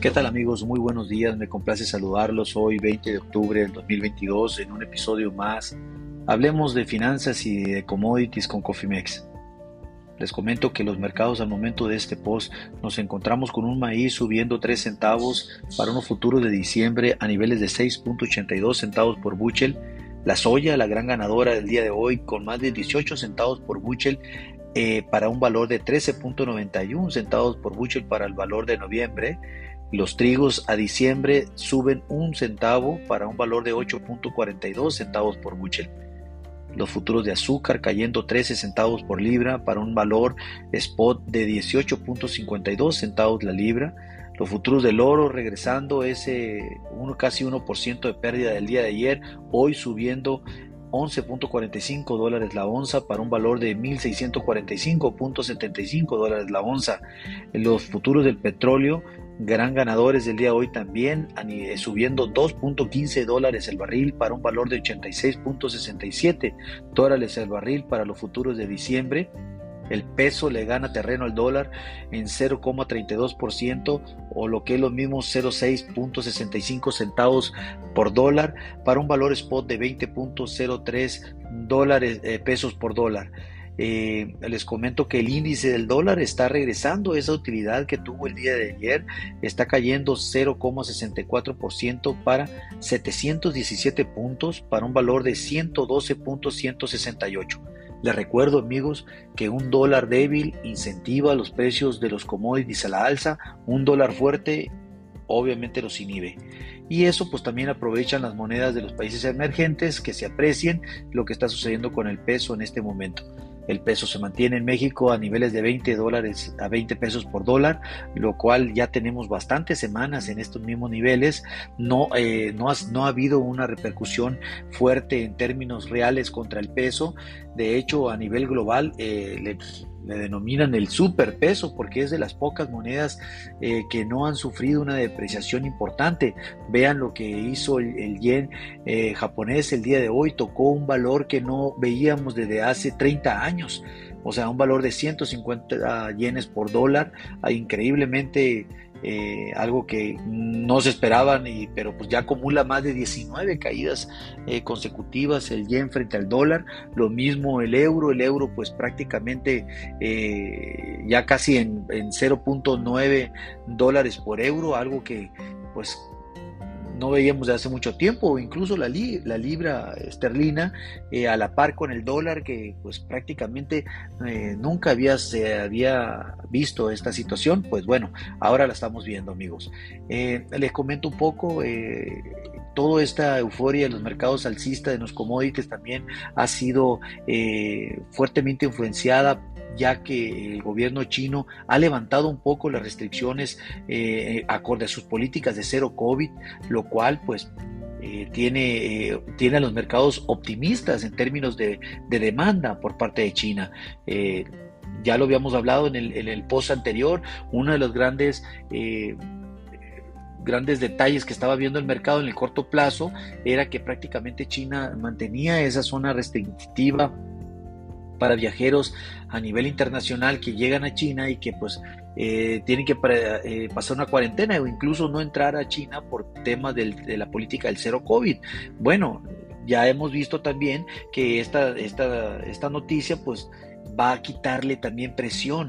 ¿Qué tal amigos? Muy buenos días, me complace saludarlos hoy 20 de octubre del 2022 en un episodio más. Hablemos de finanzas y de commodities con Cofimex. Les comento que los mercados al momento de este post nos encontramos con un maíz subiendo 3 centavos para unos futuros de diciembre a niveles de 6.82 centavos por buchel. La soya, la gran ganadora del día de hoy, con más de 18 centavos por buchel eh, para un valor de 13.91 centavos por buchel para el valor de noviembre. Los trigos a diciembre suben un centavo para un valor de 8.42 centavos por buchel. Los futuros de azúcar cayendo 13 centavos por libra para un valor spot de 18.52 centavos la libra. Los futuros del oro regresando ese uno, casi 1% de pérdida del día de ayer, hoy subiendo 11.45 dólares la onza para un valor de 1.645.75 dólares la onza. Los futuros del petróleo gran ganadores del día de hoy también, subiendo 2.15 dólares el barril para un valor de 86.67 dólares el barril para los futuros de diciembre. El peso le gana terreno al dólar en 0,32% o lo que es lo mismo 0,6.65 centavos por dólar para un valor spot de 20.03 dólares eh, pesos por dólar. Eh, les comento que el índice del dólar está regresando esa utilidad que tuvo el día de ayer, está cayendo 0,64% para 717 puntos para un valor de 112.168. Les recuerdo amigos que un dólar débil incentiva los precios de los commodities a la alza, un dólar fuerte obviamente los inhibe. Y eso pues también aprovechan las monedas de los países emergentes que se aprecien lo que está sucediendo con el peso en este momento. El peso se mantiene en México a niveles de 20 dólares a 20 pesos por dólar, lo cual ya tenemos bastantes semanas en estos mismos niveles. No, eh, no, ha, no ha habido una repercusión fuerte en términos reales contra el peso. De hecho, a nivel global, eh, le denominan el superpeso porque es de las pocas monedas eh, que no han sufrido una depreciación importante. Vean lo que hizo el, yen eh, japonés el día de hoy, tocó un valor que no veíamos desde hace 30 años, o sea, un valor de 150 yenes por dólar, ah, increíblemente eh, algo que no se esperaban, y, pero pues ya acumula más de 19 caídas eh, consecutivas el yen frente al dólar, lo mismo el euro, el euro pues prácticamente eh, ya casi en, en 0.9 dólares por euro, algo que pues no veíamos de hace mucho tiempo, incluso la, la libra esterlina eh, a la par con el dólar, que pues prácticamente eh, nunca había, se había visto esta situación, pues bueno, ahora la estamos viendo amigos. Eh, les comento un poco, toda esta euforia de los mercados alcistas de los commodities también ha sido fuertemente influenciada ya que el gobierno chino ha levantado un poco las restricciones eh, acorde a sus políticas de cero COVID, lo cual pues eh, tiene, eh, tiene a los mercados optimistas en términos de, demanda por parte de China. ya lo habíamos hablado en el, en el post anterior, uno de los grandes grandes detalles que estaba viendo el mercado en el corto plazo era que prácticamente China mantenía esa zona restrictiva para viajeros a nivel internacional que llegan a China y que pues eh, tienen que eh, pasar una cuarentena o incluso no entrar a China por temas de la política del cero COVID. Bueno, ya hemos visto también que esta, esta, esta noticia pues va a quitarle también presión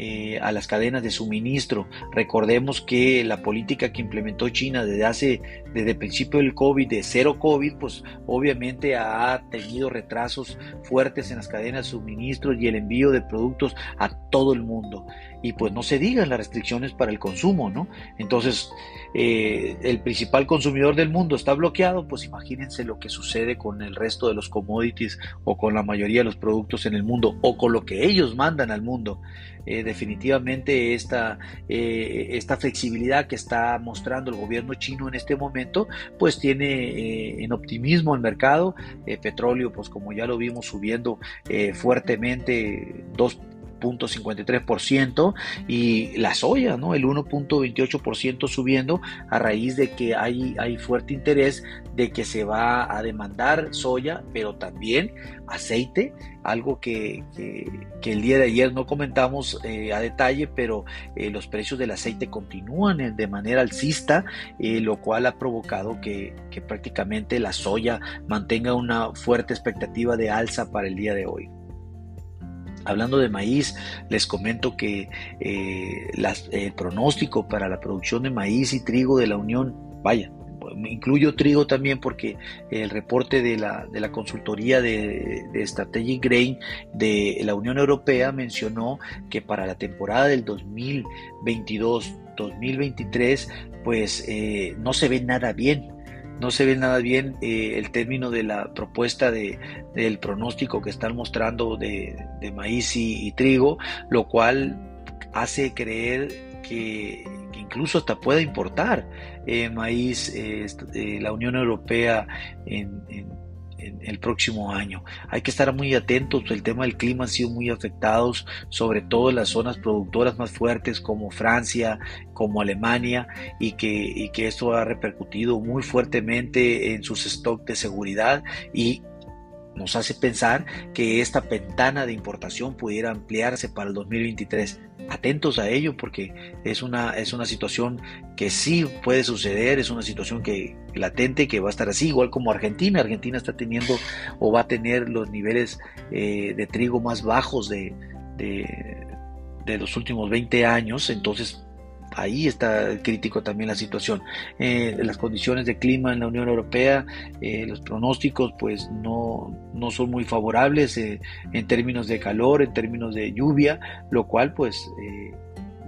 eh, a las cadenas de suministro. Recordemos que la política que implementó China desde hace, desde el principio del COVID, de cero COVID, pues obviamente ha tenido retrasos fuertes en las cadenas de suministro y el envío de productos a todo el mundo. Y pues no se digan las restricciones para el consumo, ¿no? Entonces, eh, el principal consumidor del mundo está bloqueado, pues imagínense lo que sucede con el resto de los commodities o con la mayoría de los productos en el mundo o con lo que ellos mandan al mundo. Eh, definitivamente esta, eh, esta flexibilidad que está mostrando el gobierno chino en este momento, pues tiene en optimismo el mercado. petróleo, pues como ya lo vimos subiendo fuertemente, dos 0.53% y la soya, ¿no? El 1.28% subiendo a raíz de que hay, hay fuerte interés de que se va a demandar soya, pero también aceite, algo que, el día de ayer no comentamos eh, a detalle, pero eh, los precios del aceite continúan de manera alcista, eh, lo cual ha provocado que, que prácticamente la soya mantenga una fuerte expectativa de alza para el día de hoy. Hablando de maíz, les comento que eh, el pronóstico para la producción de maíz y trigo de la Unión, vaya, incluyo trigo también porque el reporte de la, de la consultoría de, de, Strategic Grain de la Unión Europea mencionó que para la temporada del 2022-2023 pues eh, no se ve nada bien no se ve nada bien eh, el término de la propuesta de, del pronóstico que están mostrando de, maíz y, trigo, lo cual hace creer que, incluso hasta pueda importar eh, maíz eh, la Unión Europea en en el próximo año. Hay que estar muy atentos, el tema del clima ha sido muy afectado, sobre todo en las zonas productoras más fuertes como Francia, como Alemania, y que, y que esto ha repercutido muy fuertemente en sus stocks de seguridad y nos hace pensar que esta ventana de importación pudiera ampliarse para el 2023. Atentos a ello porque es una, es una situación que sí puede suceder, es una situación que latente que va a estar así, igual como Argentina. Argentina está teniendo o va a tener los niveles eh, de trigo más bajos de, de, los últimos 20 años, entonces ahí está crítico también la situación. Eh, las condiciones de clima en la Unión Europea, eh, los pronósticos pues no, no son muy favorables eh, en términos de calor, en términos de lluvia, lo cual pues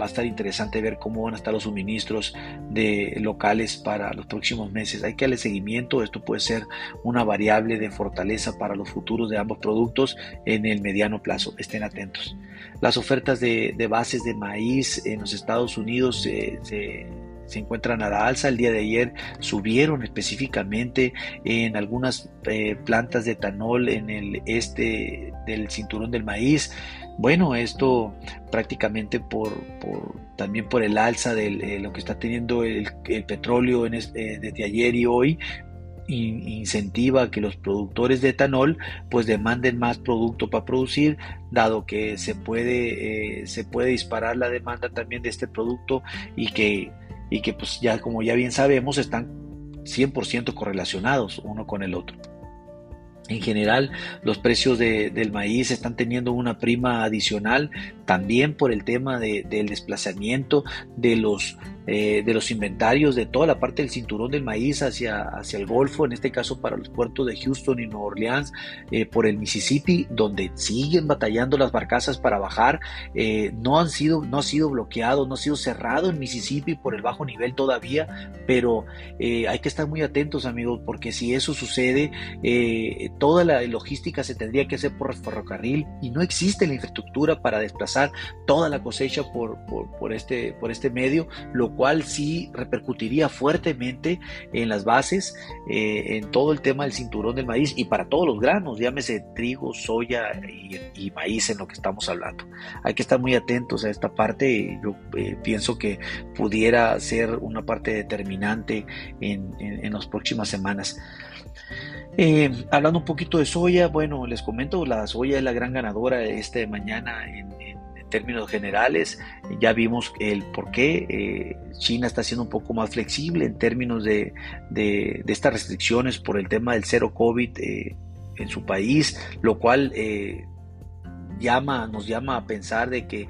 va a estar interesante ver cómo van a estar los suministros de locales para los próximos meses. Hay que darle seguimiento, esto puede ser una variable de fortaleza para los futuros de ambos productos en el mediano plazo. Estén atentos. Las ofertas de, bases de maíz en los Estados Unidos se, encuentran a la alza. El día de ayer subieron específicamente en algunas eh, plantas de etanol en el este del cinturón del maíz. Bueno, esto prácticamente por, también por el alza de eh, lo que está teniendo el, petróleo en eh, desde ayer y hoy, incentiva que los productores de etanol pues demanden más producto para producir, dado que se puede, eh, se puede disparar la demanda también de este producto y que, y que pues ya como ya bien sabemos están 100% correlacionados uno con el otro. En general, los precios del maíz están teniendo una prima adicional también por el tema del desplazamiento de los eh, de los inventarios de toda la parte del cinturón del maíz hacia, hacia el Golfo, en este caso para los puertos de Houston y Nueva Orleans, eh, por el Mississippi, donde siguen batallando las barcazas para bajar. Eh, no, han sido, no ha sido bloqueado, no ha sido cerrado en Mississippi por el bajo nivel todavía, pero hay que estar muy atentos, amigos, porque si eso sucede, toda la logística se tendría que hacer por ferrocarril y no existe la infraestructura para desplazar toda la cosecha por, por, este, por este medio, cual sí repercutiría fuertemente en las bases, eh, en todo el tema del cinturón del maíz y para todos los granos, llámese trigo, soya y, maíz en lo que estamos hablando. Hay que estar muy atentos a esta parte, yo eh, pienso que pudiera ser una parte determinante en, las próximas semanas. Eh, hablando un poquito de soya, bueno, les comento, la soya es la gran ganadora esta mañana en, términos generales. Ya vimos el por qué eh, China está siendo un poco más flexible en términos de, de, estas restricciones por el tema del cero COVID eh, en su país, lo cual eh, llama, nos llama a pensar de que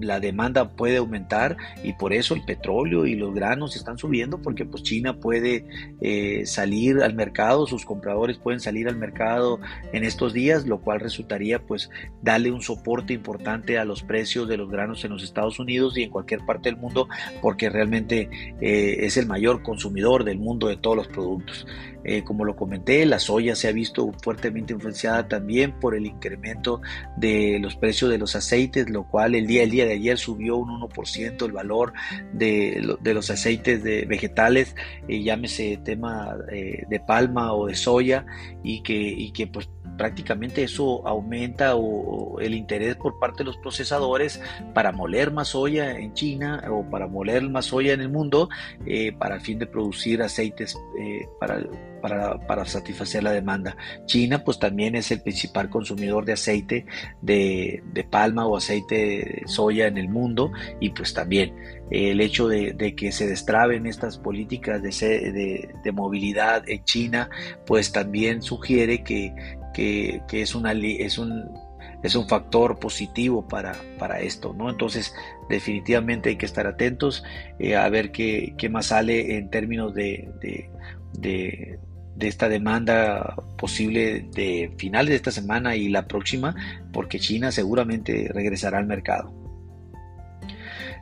la demanda puede aumentar y por eso el petróleo y los granos están subiendo porque pues China puede eh, salir al mercado, sus compradores pueden salir al mercado en estos días, lo cual resultaría pues darle un soporte importante a los precios de los granos en los Estados Unidos y en cualquier parte del mundo porque realmente eh, es el mayor consumidor del mundo de todos los productos. Eh, como lo comenté, la soya se ha visto fuertemente influenciada también por el incremento de los precios de los aceites, lo cual el día día de ayer subió un 1% el valor de, los aceites de vegetales, eh, llámese tema eh, de palma o de soya, y que, y que pues prácticamente eso aumenta el interés por parte de los procesadores para moler más soya en China o para moler más soya en el mundo para el fin de producir aceites para, para, satisfacer la demanda. China pues también es el principal consumidor de aceite de, palma o aceite de soya en el mundo y pues también el hecho de, que se destraben estas políticas de, de, movilidad en China pues también sugiere que, que, es, una, es un es un factor positivo para, para, esto, ¿no? Entonces, definitivamente hay que estar atentos eh, a ver qué, qué, más sale en términos de, de, esta demanda posible de finales de esta semana y la próxima, porque China seguramente regresará al mercado.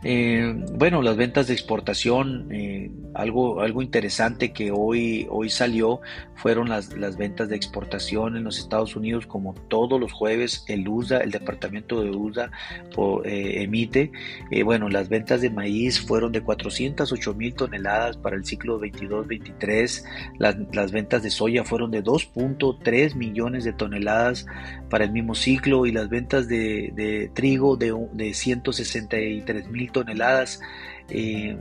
Eh, bueno, las ventas de exportación, eh, algo, algo interesante que hoy, hoy salió fueron las, las, ventas de exportación en los Estados Unidos, como todos los jueves el USA, el departamento de USA eh, emite. bueno, las ventas de maíz fueron de 408 mil toneladas para el ciclo 22-23. Las, las ventas de soya fueron de 2.3 millones de toneladas para el mismo ciclo y las ventas de, de trigo de, de 163 mil toneladas. Eh,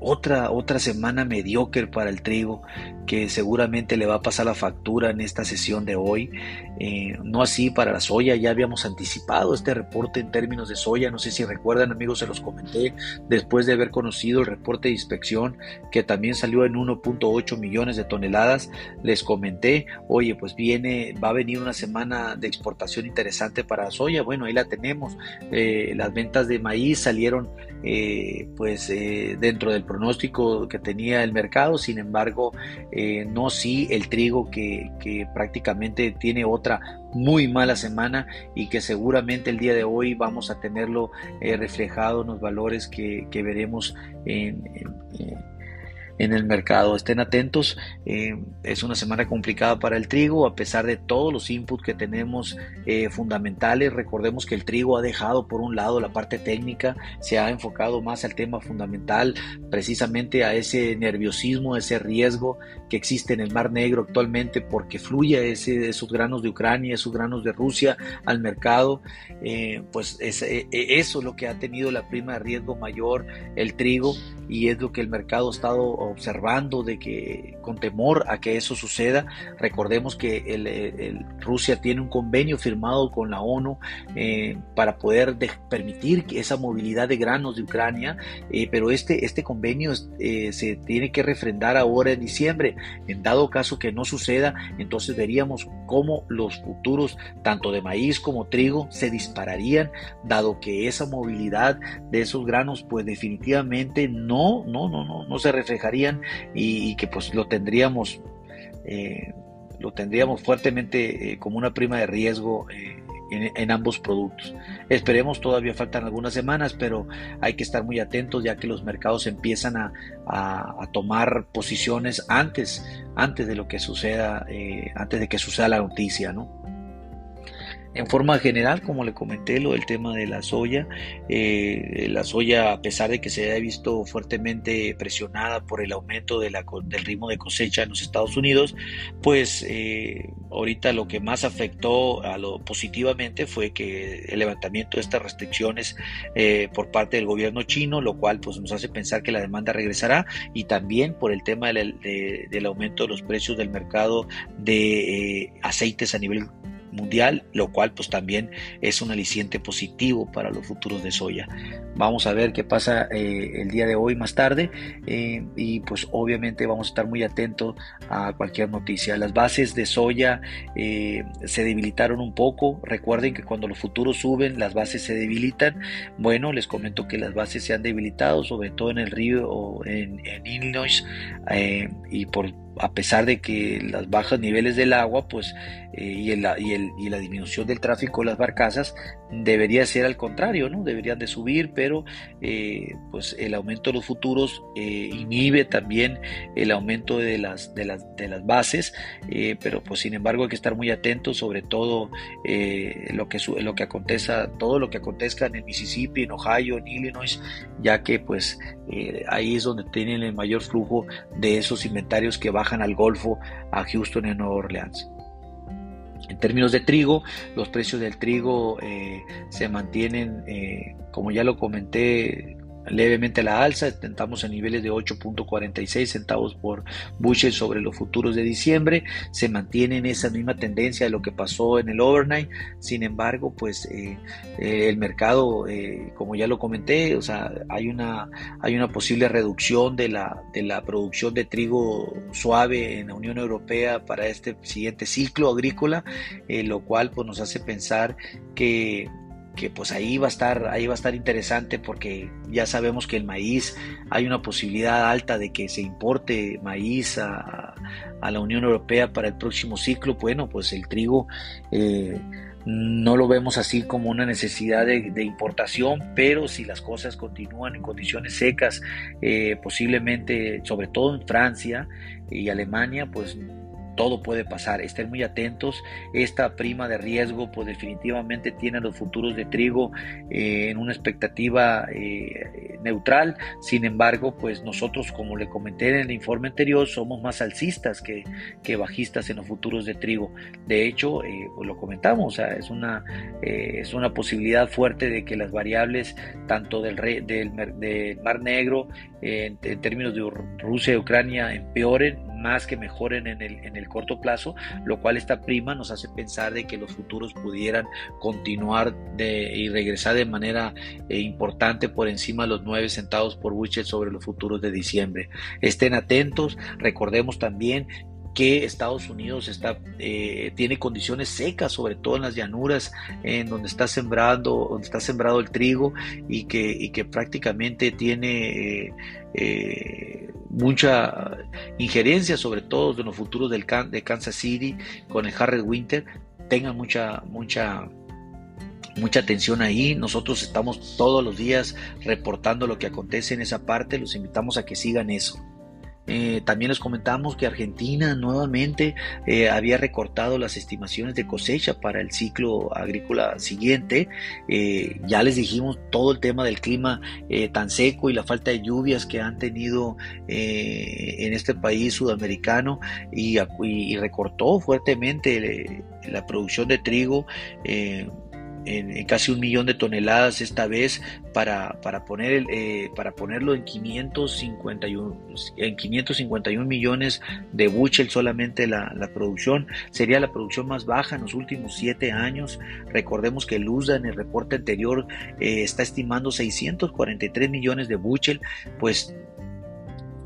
otra, otra semana mediocre para el trigo que seguramente le va a pasar la factura en esta sesión de hoy. Eh, no así para la soya, ya habíamos anticipado este reporte en términos de soya, no sé si recuerdan amigos, se los comenté después de haber conocido el reporte de inspección que también salió en 1.8 millones de toneladas, les comenté, oye, pues viene, va a venir una semana de exportación interesante para la soya, bueno, ahí la tenemos, eh, las ventas de maíz salieron eh, pues dentro del pronóstico que tenía el mercado, sin embargo, no sí el trigo que, prácticamente tiene otra muy mala semana y que seguramente el día de hoy vamos a tenerlo eh, reflejado en los valores que, veremos en en el mercado. Estén atentos, eh, es una semana complicada para el trigo, a pesar de todos los inputs que tenemos eh, fundamentales. Recordemos que el trigo ha dejado por un lado la parte técnica, se ha enfocado más al tema fundamental, precisamente a ese nerviosismo, ese riesgo que existe en el Mar Negro actualmente porque fluye ese, esos granos de Ucrania, esos granos de Rusia al mercado. Eh, pues es, eso es lo que ha tenido la prima de riesgo mayor, el trigo, y es lo que el mercado ha estado observando de que con temor a que eso suceda, recordemos que el, Rusia tiene un convenio firmado con la ONU eh, para poder permitir esa movilidad de granos de Ucrania, eh, pero este, este convenio eh, se tiene que refrendar ahora en diciembre. En dado caso que no suceda, entonces veríamos cómo los futuros, tanto de maíz como trigo, se dispararían, dado que esa movilidad de esos granos, pues definitivamente no, no, no, no, no se reflejaría y, que pues lo tendríamos, eh, lo tendríamos fuertemente eh, como una prima de riesgo eh, en, ambos productos. Esperemos, todavía faltan algunas semanas, pero hay que estar muy atentos ya que los mercados empiezan a, a, tomar posiciones antes, antes de lo que suceda, antes de que suceda la noticia, ¿no? En forma general, como le comenté, lo del tema de la soya, eh, la soya, a pesar de que se haya visto fuertemente presionada por el aumento del ritmo de cosecha en los Estados Unidos, pues eh, ahorita lo que más afectó a lo positivamente fue que el levantamiento de estas restricciones eh, por parte del gobierno chino, lo cual pues nos hace pensar que la demanda regresará y también por el tema del aumento de los precios del mercado de aceites a nivel mundial, lo cual pues también es un aliciente positivo para los futuros de soya. Vamos a ver qué pasa eh, el día de hoy más tarde eh, y pues obviamente vamos a estar muy atentos a cualquier noticia. Las bases de soya eh, se debilitaron un poco. Recuerden que cuando los futuros suben las bases se debilitan. Bueno, les comento que las bases se han debilitado, sobre todo en el río o en, en Illinois y por a pesar de que los bajos niveles del agua pues, y, el, y, el, y, la disminución del tráfico de las barcazas debería ser al contrario, ¿no? deberían de subir, pero eh, pues el aumento de los futuros eh, inhibe también el aumento de las, de las, de las bases, pero pues sin embargo hay que estar muy atentos sobre todo lo, que, lo que acontezca, todo lo que acontezca en el Mississippi, en Ohio, en Illinois, ya que pues ahí es donde tienen el mayor flujo de esos inventarios que bajan al Golfo, a Houston y Nueva Orleans. En términos de trigo, los precios del trigo eh, se mantienen, eh, como ya lo comenté, levemente la alza, estamos en niveles de 8.46 centavos por bushel sobre los futuros de diciembre, se mantiene en esa misma tendencia de lo que pasó en el overnight, sin embargo, pues eh, eh, el mercado, eh, como ya lo comenté, o sea, hay una, hay una posible reducción de la, de la producción de trigo suave en la Unión Europea para este siguiente ciclo agrícola, lo cual pues nos hace pensar que que pues ahí va a estar, ahí va a estar interesante porque ya sabemos que el maíz hay una posibilidad alta de que se importe maíz a, la Unión Europea para el próximo ciclo. Bueno, pues el trigo eh, no lo vemos así como una necesidad de, importación, pero si las cosas continúan en condiciones secas, eh, posiblemente, sobre todo en Francia y Alemania, pues todo puede pasar, estén muy atentos. Esta prima de riesgo, pues definitivamente tiene los futuros de trigo eh, en una expectativa eh, neutral. Sin embargo, pues nosotros, como le comenté en el informe anterior, somos más alcistas que, que bajistas en los futuros de trigo. De hecho, eh, pues lo comentamos, es, una, es una posibilidad fuerte de que las variables tanto del, del Mar Negro en, términos de Rusia y Ucrania empeoren más que mejoren en el, en el corto plazo, lo cual esta prima nos hace pensar de que los futuros pudieran continuar y regresar de manera eh, importante por encima de los 9 centavos por bushel sobre los futuros de diciembre. Estén atentos, recordemos también que Estados Unidos está, eh, tiene condiciones secas, sobre todo en las llanuras, en donde está sembrando, donde está sembrado el trigo y que, y que prácticamente tiene eh, mucha injerencia, sobre todo de los futuros del de Kansas City con el Harry Winter, tengan mucha, mucha mucha atención ahí. Nosotros estamos todos los días reportando lo que acontece en esa parte. Los invitamos a que sigan eso. Eh, también les comentamos que Argentina nuevamente eh, había recortado las estimaciones de cosecha para el ciclo agrícola siguiente. Eh, ya les dijimos todo el tema del clima tan seco y la falta de lluvias que han tenido en este país sudamericano y, y recortó fuertemente la producción de trigo en, casi un millón de toneladas esta vez para, para, poner eh, para ponerlo en 551, en 551 millones de buchel solamente la, producción. Sería la producción más baja en los últimos siete años. Recordemos que el USDA en el reporte anterior eh, está estimando 643 millones de buchel, pues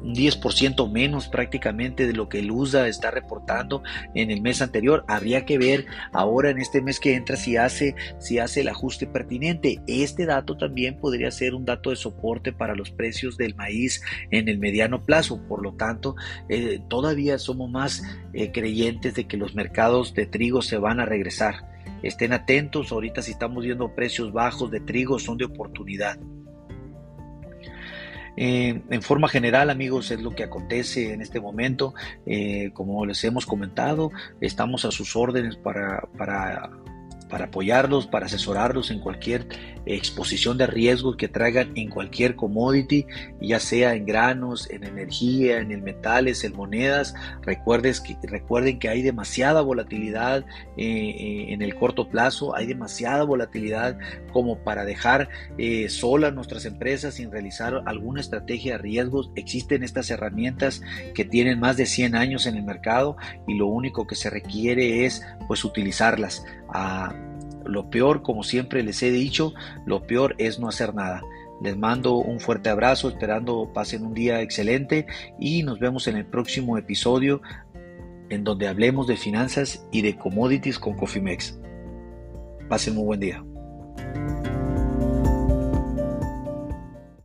un 10% menos prácticamente de lo que el USA está reportando en el mes anterior. Habría que ver ahora en este mes que entra si hace, si hace el ajuste pertinente. Este dato también podría ser un dato de soporte para los precios del maíz en el mediano plazo. Por lo tanto, eh, todavía somos más eh, creyentes de que los mercados de trigo se van a regresar. Estén atentos, ahorita si estamos viendo precios bajos de trigo son de oportunidad. Eh, en forma general, amigos, es lo que acontece en este momento. Eh, como les hemos comentado, estamos a sus órdenes para, para para apoyarlos, para asesorarlos en cualquier exposición de riesgos que traigan en cualquier commodity, ya sea en granos, en energía, en el metales, en monedas. Recuerden que, recuerden que hay demasiada volatilidad eh, eh, en el corto plazo, hay demasiada volatilidad como para dejar eh, solas nuestras empresas sin realizar alguna estrategia de riesgos. Existen estas herramientas que tienen más de 100 años en el mercado y lo único que se requiere es pues utilizarlas. Ah, lo peor, como siempre les he dicho, lo peor es no hacer nada. Les mando un fuerte abrazo, esperando pasen un día excelente y nos vemos en el próximo episodio en donde hablemos de finanzas y de commodities con Cofimex. Pasen un buen día.